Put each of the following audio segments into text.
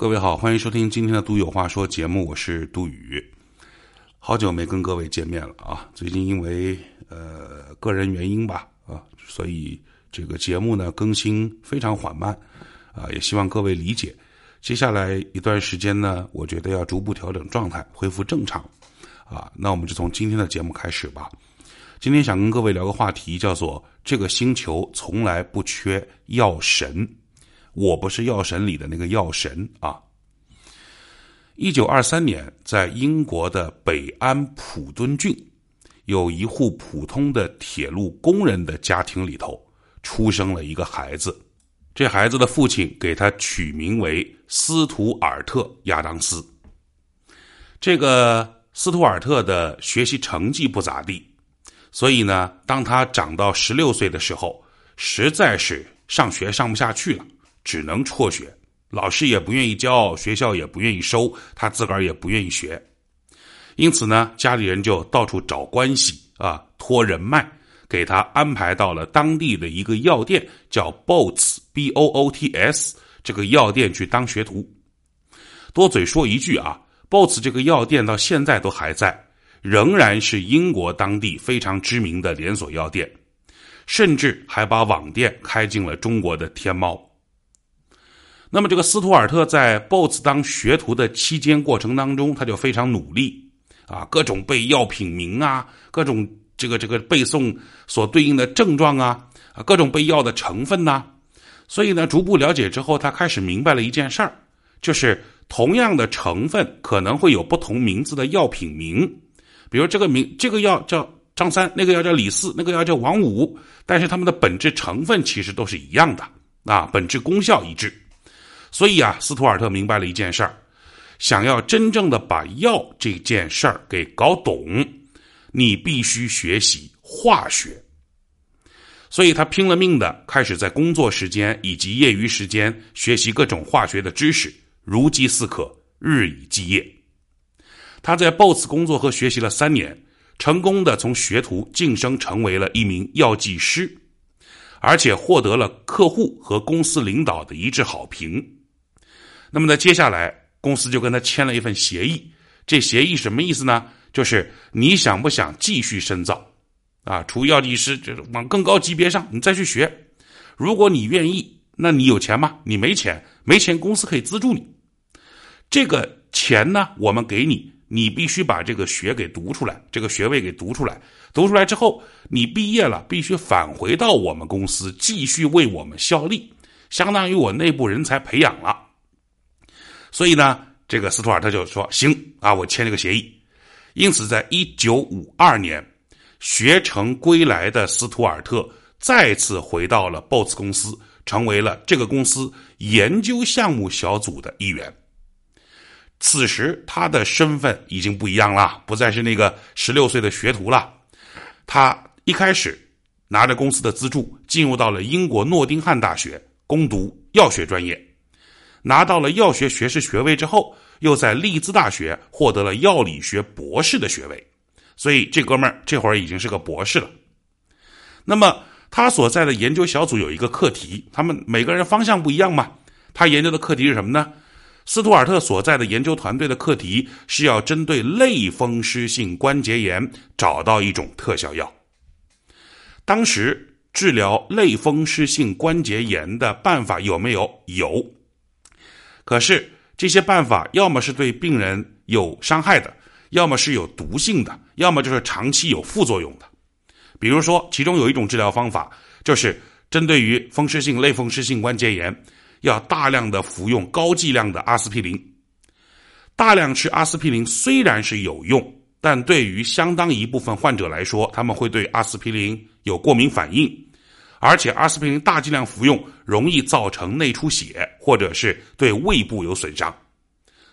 各位好，欢迎收听今天的《杜有话说》节目，我是杜宇。好久没跟各位见面了啊！最近因为呃个人原因吧啊，所以这个节目呢更新非常缓慢啊，也希望各位理解。接下来一段时间呢，我觉得要逐步调整状态，恢复正常啊。那我们就从今天的节目开始吧。今天想跟各位聊个话题，叫做“这个星球从来不缺药神”。我不是药神里的那个药神啊！一九二三年，在英国的北安普敦郡，有一户普通的铁路工人的家庭里头，出生了一个孩子。这孩子的父亲给他取名为斯图尔特·亚当斯。这个斯图尔特的学习成绩不咋地，所以呢，当他长到十六岁的时候，实在是上学上不下去了。只能辍学，老师也不愿意教，学校也不愿意收，他自个儿也不愿意学，因此呢，家里人就到处找关系啊，托人脉，给他安排到了当地的一个药店，叫 Boots B O O T S 这个药店去当学徒。多嘴说一句啊，Boots 这个药店到现在都还在，仍然是英国当地非常知名的连锁药店，甚至还把网店开进了中国的天猫。那么，这个斯图尔特在 BOSS 当学徒的期间过程当中，他就非常努力啊，各种背药品名啊，各种这个这个背诵所对应的症状啊，啊，各种背药的成分呐。所以呢，逐步了解之后，他开始明白了一件事儿，就是同样的成分可能会有不同名字的药品名，比如这个名这个药叫张三，那个药叫李四，那个药叫王五，但是它们的本质成分其实都是一样的啊，本质功效一致。所以啊，斯图尔特明白了一件事儿：想要真正的把药这件事儿给搞懂，你必须学习化学。所以他拼了命的开始在工作时间以及业余时间学习各种化学的知识，如饥似渴，日以继夜。他在 BOSS 工作和学习了三年，成功的从学徒晋升成为了一名药剂师，而且获得了客户和公司领导的一致好评。那么呢，接下来公司就跟他签了一份协议。这协议什么意思呢？就是你想不想继续深造，啊，除药剂师就是往更高级别上，你再去学。如果你愿意，那你有钱吗？你没钱，没钱，公司可以资助你。这个钱呢，我们给你，你必须把这个学给读出来，这个学位给读出来。读出来之后，你毕业了，必须返回到我们公司，继续为我们效力，相当于我内部人才培养了。所以呢，这个斯图尔特就说：“行啊，我签这个协议。”因此，在一九五二年，学成归来的斯图尔特再次回到了 BOSS 公司，成为了这个公司研究项目小组的一员。此时，他的身份已经不一样了，不再是那个十六岁的学徒了。他一开始拿着公司的资助，进入到了英国诺丁汉大学攻读药学专业。拿到了药学学士学位之后，又在利兹大学获得了药理学博士的学位，所以这哥们儿这会儿已经是个博士了。那么他所在的研究小组有一个课题，他们每个人方向不一样嘛。他研究的课题是什么呢？斯图尔特所在的研究团队的课题是要针对类风湿性关节炎找到一种特效药。当时治疗类风湿性关节炎的办法有没有？有。可是这些办法要么是对病人有伤害的，要么是有毒性的，要么就是长期有副作用的。比如说，其中有一种治疗方法，就是针对于风湿性类风湿性关节炎，要大量的服用高剂量的阿司匹林。大量吃阿司匹林虽然是有用，但对于相当一部分患者来说，他们会对阿司匹林有过敏反应。而且阿司匹林大剂量服用容易造成内出血，或者是对胃部有损伤，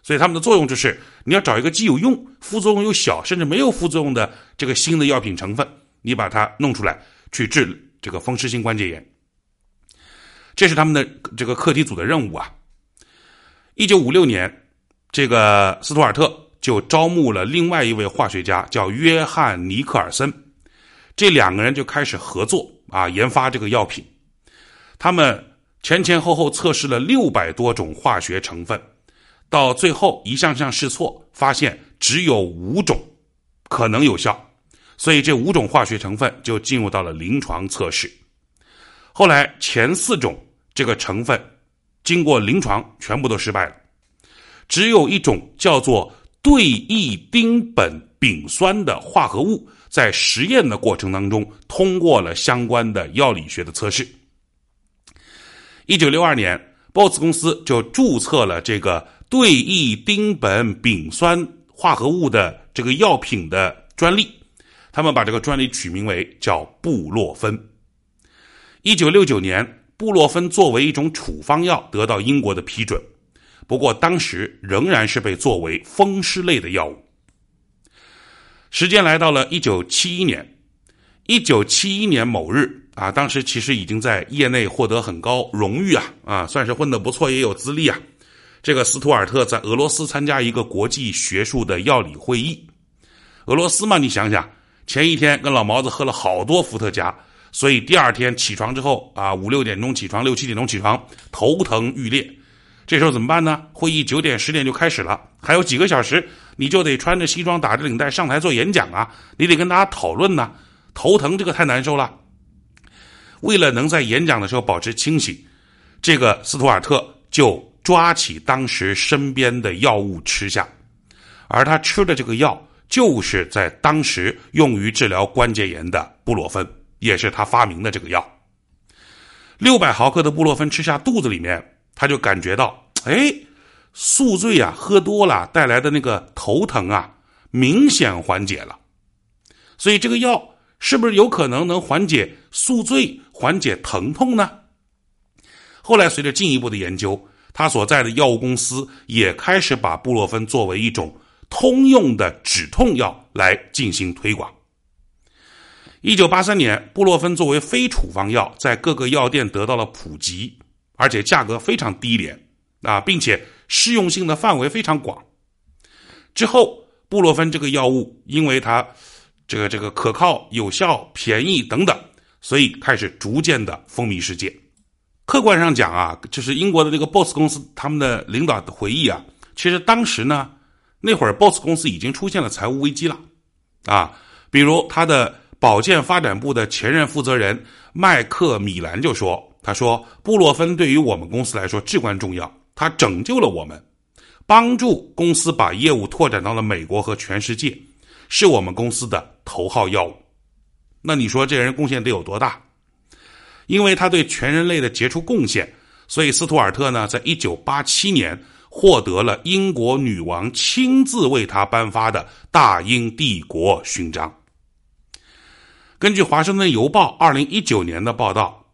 所以它们的作用就是你要找一个既有用、副作用又小，甚至没有副作用的这个新的药品成分，你把它弄出来去治这个风湿性关节炎。这是他们的这个课题组的任务啊。一九五六年，这个斯图尔特就招募了另外一位化学家，叫约翰尼克尔森，这两个人就开始合作。啊，研发这个药品，他们前前后后测试了六百多种化学成分，到最后一项项试错，发现只有五种可能有效，所以这五种化学成分就进入到了临床测试。后来前四种这个成分经过临床全部都失败了，只有一种叫做对异丁苯丙酸的化合物，在实验的过程当中通过了相关的药理学的测试。一九六二年，BOSS 公司就注册了这个。对异丁苯丙酸化合物的这个药品的专利，他们把这个专利取名为叫布洛芬。一九六九年，布洛芬作为一种处方药得到英国的批准，不过当时仍然是被作为风湿类的药物。时间来到了一九七一年，一九七一年某日啊，当时其实已经在业内获得很高荣誉啊啊，算是混得不错，也有资历啊。这个斯图尔特在俄罗斯参加一个国际学术的药理会议。俄罗斯嘛，你想想，前一天跟老毛子喝了好多伏特加，所以第二天起床之后啊，五六点钟起床，六七点钟起床，头疼欲裂。这时候怎么办呢？会议九点十点就开始了，还有几个小时，你就得穿着西装打着领带上台做演讲啊，你得跟大家讨论呢。头疼这个太难受了。为了能在演讲的时候保持清醒，这个斯图尔特就。抓起当时身边的药物吃下，而他吃的这个药就是在当时用于治疗关节炎的布洛芬，也是他发明的这个药。六百毫克的布洛芬吃下肚子里面，他就感觉到，哎，宿醉啊，喝多了带来的那个头疼啊，明显缓解了。所以这个药是不是有可能能缓解宿醉、缓解疼痛呢？后来随着进一步的研究。他所在的药物公司也开始把布洛芬作为一种通用的止痛药来进行推广。一九八三年，布洛芬作为非处方药在各个药店得到了普及，而且价格非常低廉啊，并且适用性的范围非常广。之后，布洛芬这个药物因为它这个这个可靠、有效、便宜等等，所以开始逐渐的风靡世界。客观上讲啊，就是英国的这个 BOSS 公司他们的领导的回忆啊，其实当时呢，那会儿 BOSS 公司已经出现了财务危机了，啊，比如他的保健发展部的前任负责人麦克米兰就说：“他说布洛芬对于我们公司来说至关重要，他拯救了我们，帮助公司把业务拓展到了美国和全世界，是我们公司的头号药物。那你说这人贡献得有多大？”因为他对全人类的杰出贡献，所以斯图尔特呢，在一九八七年获得了英国女王亲自为他颁发的大英帝国勋章。根据《华盛顿邮报》二零一九年的报道，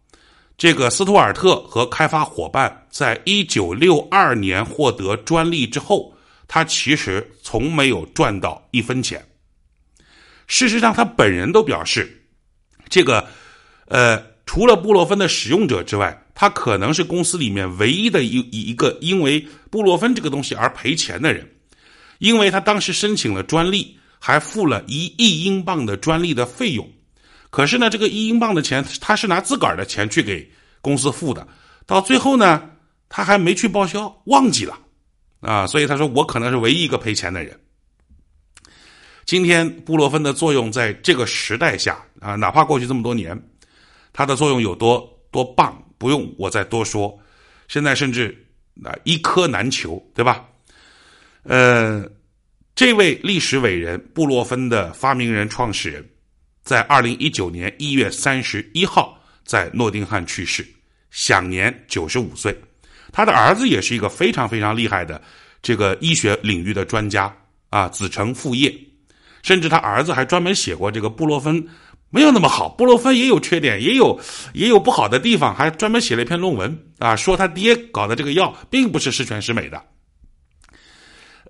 这个斯图尔特和开发伙伴在一九六二年获得专利之后，他其实从没有赚到一分钱。事实上，他本人都表示，这个，呃。除了布洛芬的使用者之外，他可能是公司里面唯一的一一个因为布洛芬这个东西而赔钱的人，因为他当时申请了专利，还付了一亿英镑的专利的费用。可是呢，这个一英镑的钱他是拿自个儿的钱去给公司付的，到最后呢，他还没去报销，忘记了啊，所以他说我可能是唯一一个赔钱的人。今天布洛芬的作用在这个时代下啊，哪怕过去这么多年。它的作用有多多棒，不用我再多说。现在甚至啊一颗难求，对吧？呃，这位历史伟人布洛芬的发明人、创始人，在二零一九年一月三十一号在诺丁汉去世，享年九十五岁。他的儿子也是一个非常非常厉害的这个医学领域的专家啊，子承父业，甚至他儿子还专门写过这个布洛芬。没有那么好，布洛芬也有缺点，也有也有不好的地方，还专门写了一篇论文啊，说他爹搞的这个药并不是十全十美的。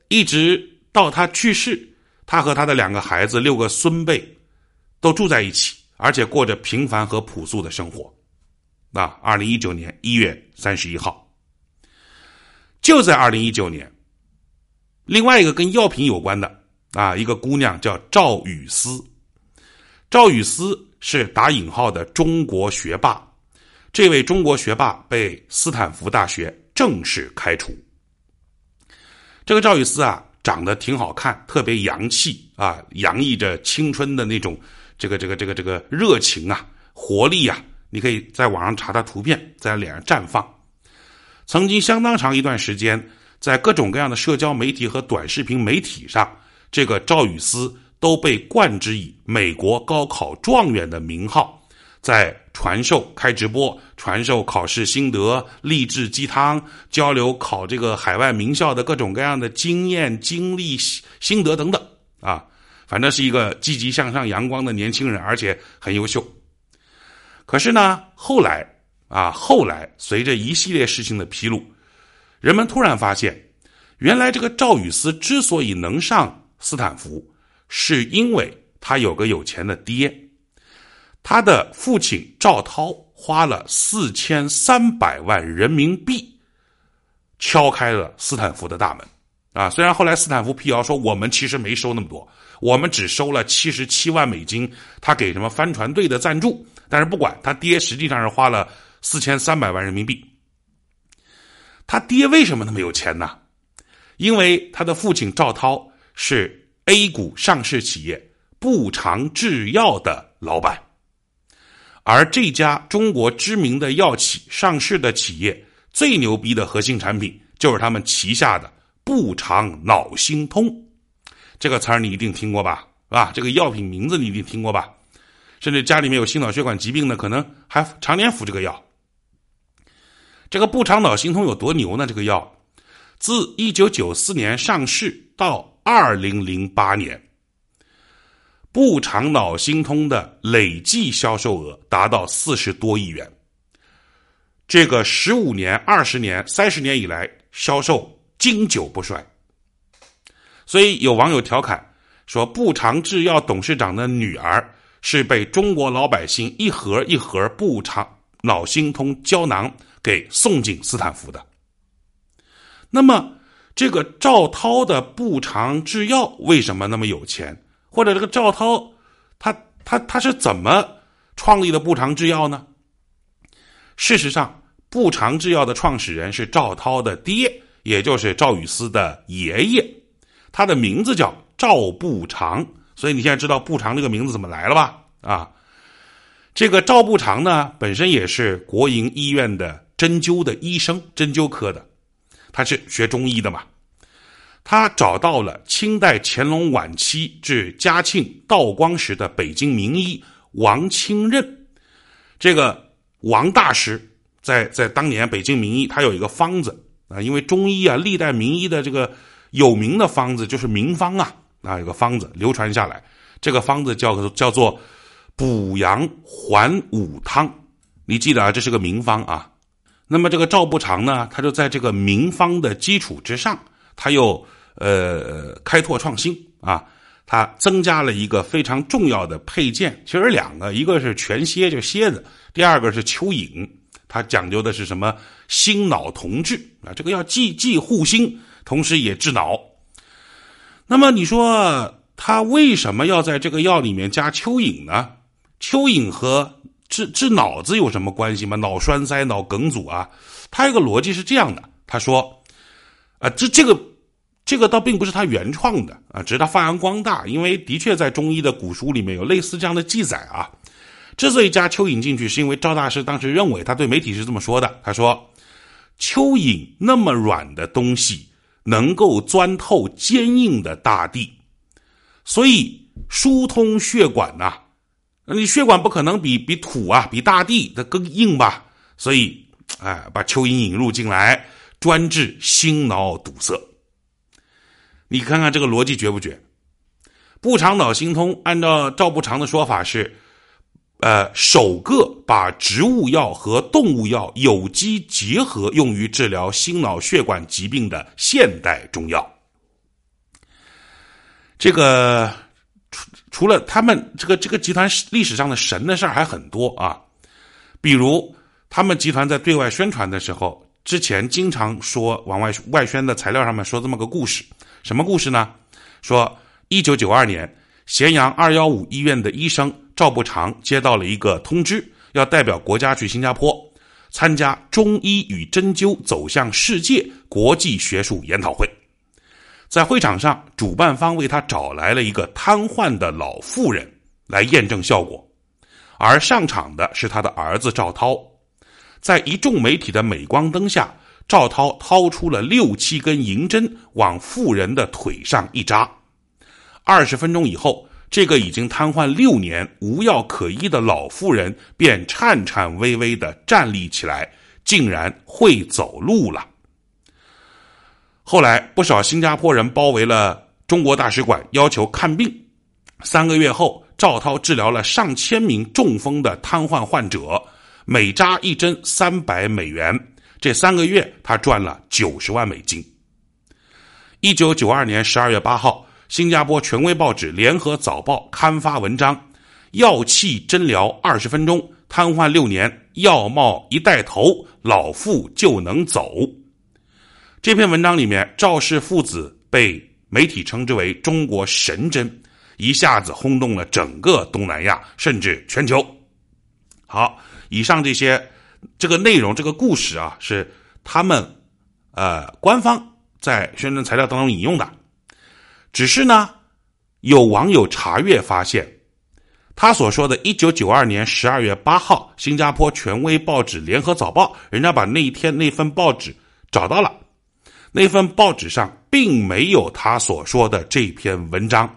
一直到他去世，他和他的两个孩子、六个孙辈都住在一起，而且过着平凡和朴素的生活。那二零一九年一月三十一号，就在二零一九年，另外一个跟药品有关的啊，一个姑娘叫赵雨思。赵雨思是打引号的中国学霸，这位中国学霸被斯坦福大学正式开除。这个赵雨思啊，长得挺好看，特别洋气啊，洋溢着青春的那种这个这个这个这个热情啊，活力啊。你可以在网上查他图片，在脸上绽放。曾经相当长一段时间，在各种各样的社交媒体和短视频媒体上，这个赵雨思都被冠之以美国高考状元的名号。在传授开直播，传授考试心得、励志鸡汤，交流考这个海外名校的各种各样的经验、经历、心得等等啊，反正是一个积极向上、阳光的年轻人，而且很优秀。可是呢，后来啊，后来随着一系列事情的披露，人们突然发现，原来这个赵雨思之所以能上斯坦福，是因为他有个有钱的爹。他的父亲赵涛花了四千三百万人民币，敲开了斯坦福的大门，啊，虽然后来斯坦福辟谣说我们其实没收那么多，我们只收了七十七万美金，他给什么帆船队的赞助，但是不管他爹实际上是花了四千三百万人民币。他爹为什么那么有钱呢？因为他的父亲赵涛是 A 股上市企业步长制药的老板。而这家中国知名的药企上市的企业最牛逼的核心产品就是他们旗下的步长脑心通，这个词儿你一定听过吧？啊，这个药品名字你一定听过吧？甚至家里面有心脑血管疾病的，可能还常年服这个药。这个步长脑心通有多牛呢？这个药自一九九四年上市到二零零八年。步长脑心通的累计销售额达到四十多亿元，这个十五年、二十年、三十年以来销售经久不衰。所以有网友调侃说，步长制药董事长的女儿是被中国老百姓一盒一盒步长脑心通胶囊给送进斯坦福的。那么，这个赵涛的步长制药为什么那么有钱？或者这个赵涛，他他他是怎么创立的步长制药呢？事实上，步长制药的创始人是赵涛的爹，也就是赵雨思的爷爷，他的名字叫赵步长，所以你现在知道步长这个名字怎么来了吧？啊，这个赵步长呢，本身也是国营医院的针灸的医生，针灸科的，他是学中医的嘛。他找到了清代乾隆晚期至嘉庆、道光时的北京名医王清任，这个王大师在在当年北京名医，他有一个方子啊，因为中医啊，历代名医的这个有名的方子就是名方啊，啊，有个方子流传下来，这个方子叫叫做补阳还五汤，你记得啊，这是个名方啊。那么这个赵不长呢，他就在这个名方的基础之上。他又呃开拓创新啊，他增加了一个非常重要的配件，其实两个，一个是全蝎，就蝎子；第二个是蚯蚓。它讲究的是什么心脑同治啊？这个要既既护心，同时也治脑。那么你说他为什么要在这个药里面加蚯蚓呢？蚯蚓和治治脑子有什么关系吗？脑栓塞、脑梗阻啊？他有个逻辑是这样的，他说。啊，这这个，这个倒并不是他原创的啊，只是他发扬光大。因为的确在中医的古书里面有类似这样的记载啊。之所以加蚯蚓进去，是因为赵大师当时认为他对媒体是这么说的：他说，蚯蚓那么软的东西，能够钻透坚硬的大地，所以疏通血管呐，你血管不可能比比土啊，比大地的更硬吧？所以，哎，把蚯蚓引入进来。专治心脑堵塞，你看看这个逻辑绝不绝？不长脑心通，按照赵不长的说法是，呃，首个把植物药和动物药有机结合，用于治疗心脑血管疾病的现代中药。这个除除了他们这个这个集团历史上的神的事儿还很多啊，比如他们集团在对外宣传的时候。之前经常说往外外宣的材料上面说这么个故事，什么故事呢？说一九九二年，咸阳二幺五医院的医生赵步长接到了一个通知，要代表国家去新加坡参加中医与针灸走向世界国际学术研讨会。在会场上，主办方为他找来了一个瘫痪的老妇人来验证效果，而上场的是他的儿子赵涛。在一众媒体的镁光灯下，赵涛掏出了六七根银针，往妇人的腿上一扎。二十分钟以后，这个已经瘫痪六年、无药可医的老妇人便颤颤巍巍地站立起来，竟然会走路了。后来，不少新加坡人包围了中国大使馆，要求看病。三个月后，赵涛治疗了上千名中风的瘫痪患者。每扎一针三百美元，这三个月他赚了九十万美金。一九九二年十二月八号，新加坡权威报纸《联合早报》刊发文章：“药气针疗二十分钟，瘫痪六年，药帽一带头，老妇就能走。”这篇文章里面，赵氏父子被媒体称之为“中国神针”，一下子轰动了整个东南亚，甚至全球。好。以上这些这个内容，这个故事啊，是他们呃官方在宣传材料当中引用的。只是呢，有网友查阅发现，他所说的1992年12月8号，新加坡权威报纸《联合早报》，人家把那一天那份报纸找到了，那份报纸上并没有他所说的这篇文章。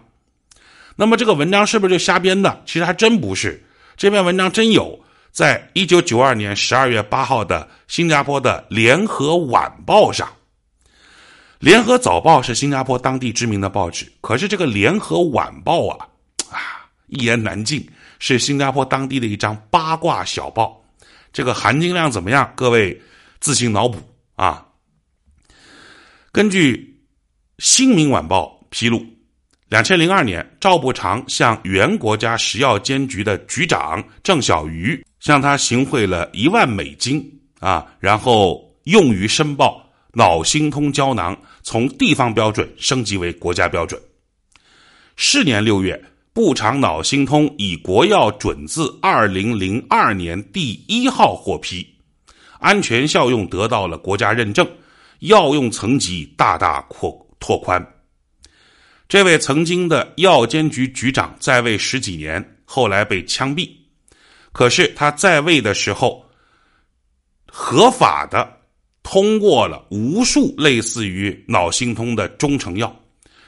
那么这个文章是不是就瞎编的？其实还真不是，这篇文章真有。在一九九二年十二月八号的新加坡的《联合晚报》上，《联合早报》是新加坡当地知名的报纸，可是这个《联合晚报》啊，啊，一言难尽，是新加坡当地的一张八卦小报。这个含金量怎么样？各位自行脑补啊。根据《新民晚报》披露。两千零二年，赵步长向原国家食药监局的局长郑小瑜向他行贿了一万美金啊，然后用于申报脑心通胶囊从地方标准升级为国家标准。是年六月，步长脑心通以国药准字二零零二年第一号获批，安全效用得到了国家认证，药用层级大大扩拓宽。这位曾经的药监局局长在位十几年，后来被枪毙。可是他在位的时候，合法的通过了无数类似于脑心通的中成药，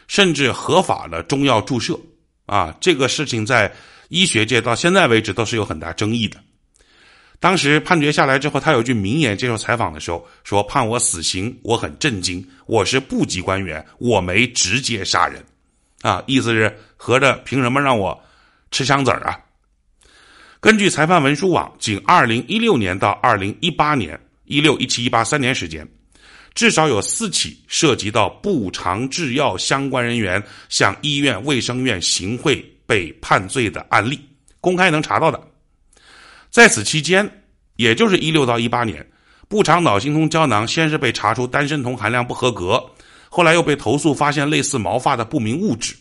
甚至合法的中药注射。啊，这个事情在医学界到现在为止都是有很大争议的。当时判决下来之后，他有句名言，接受采访的时候说：“判我死刑，我很震惊。我是部级官员，我没直接杀人，啊，意思是合着凭什么让我吃枪子儿啊？”根据裁判文书网，仅二零一六年到二零一八年（一六、一七、一八三年时间），至少有四起涉及到步长制药相关人员向医院、卫生院行贿被判罪的案例，公开能查到的。在此期间，也就是一六到一八年，步长脑心通胶囊先是被查出单身酮含量不合格，后来又被投诉发现类似毛发的不明物质。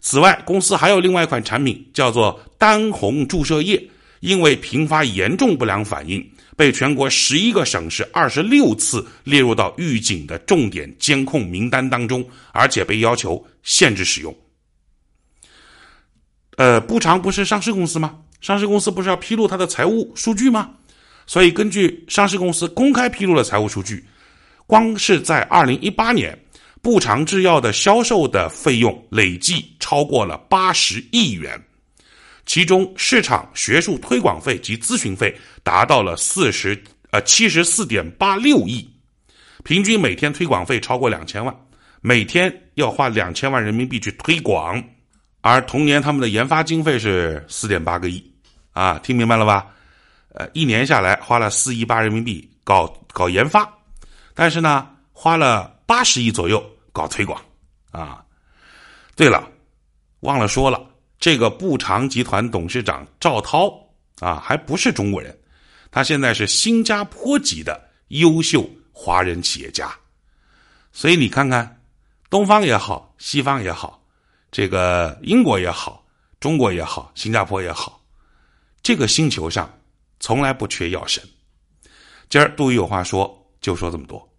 此外，公司还有另外一款产品叫做丹红注射液，因为频发严重不良反应，被全国十一个省市二十六次列入到预警的重点监控名单当中，而且被要求限制使用。呃，步长不是上市公司吗？上市公司不是要披露它的财务数据吗？所以根据上市公司公开披露的财务数据，光是在二零一八年，步长制药的销售的费用累计超过了八十亿元，其中市场、学术推广费及咨询费达到了四十呃七十四点八六亿，平均每天推广费超过两千万，每天要花两千万人民币去推广，而同年他们的研发经费是四点八个亿。啊，听明白了吧？呃，一年下来花了四亿八人民币搞搞研发，但是呢，花了八十亿左右搞推广。啊，对了，忘了说了，这个步长集团董事长赵涛啊，还不是中国人，他现在是新加坡籍的优秀华人企业家。所以你看看，东方也好，西方也好，这个英国也好，中国也好，新加坡也好。这个星球上从来不缺药神。今儿杜宇有话说，就说这么多。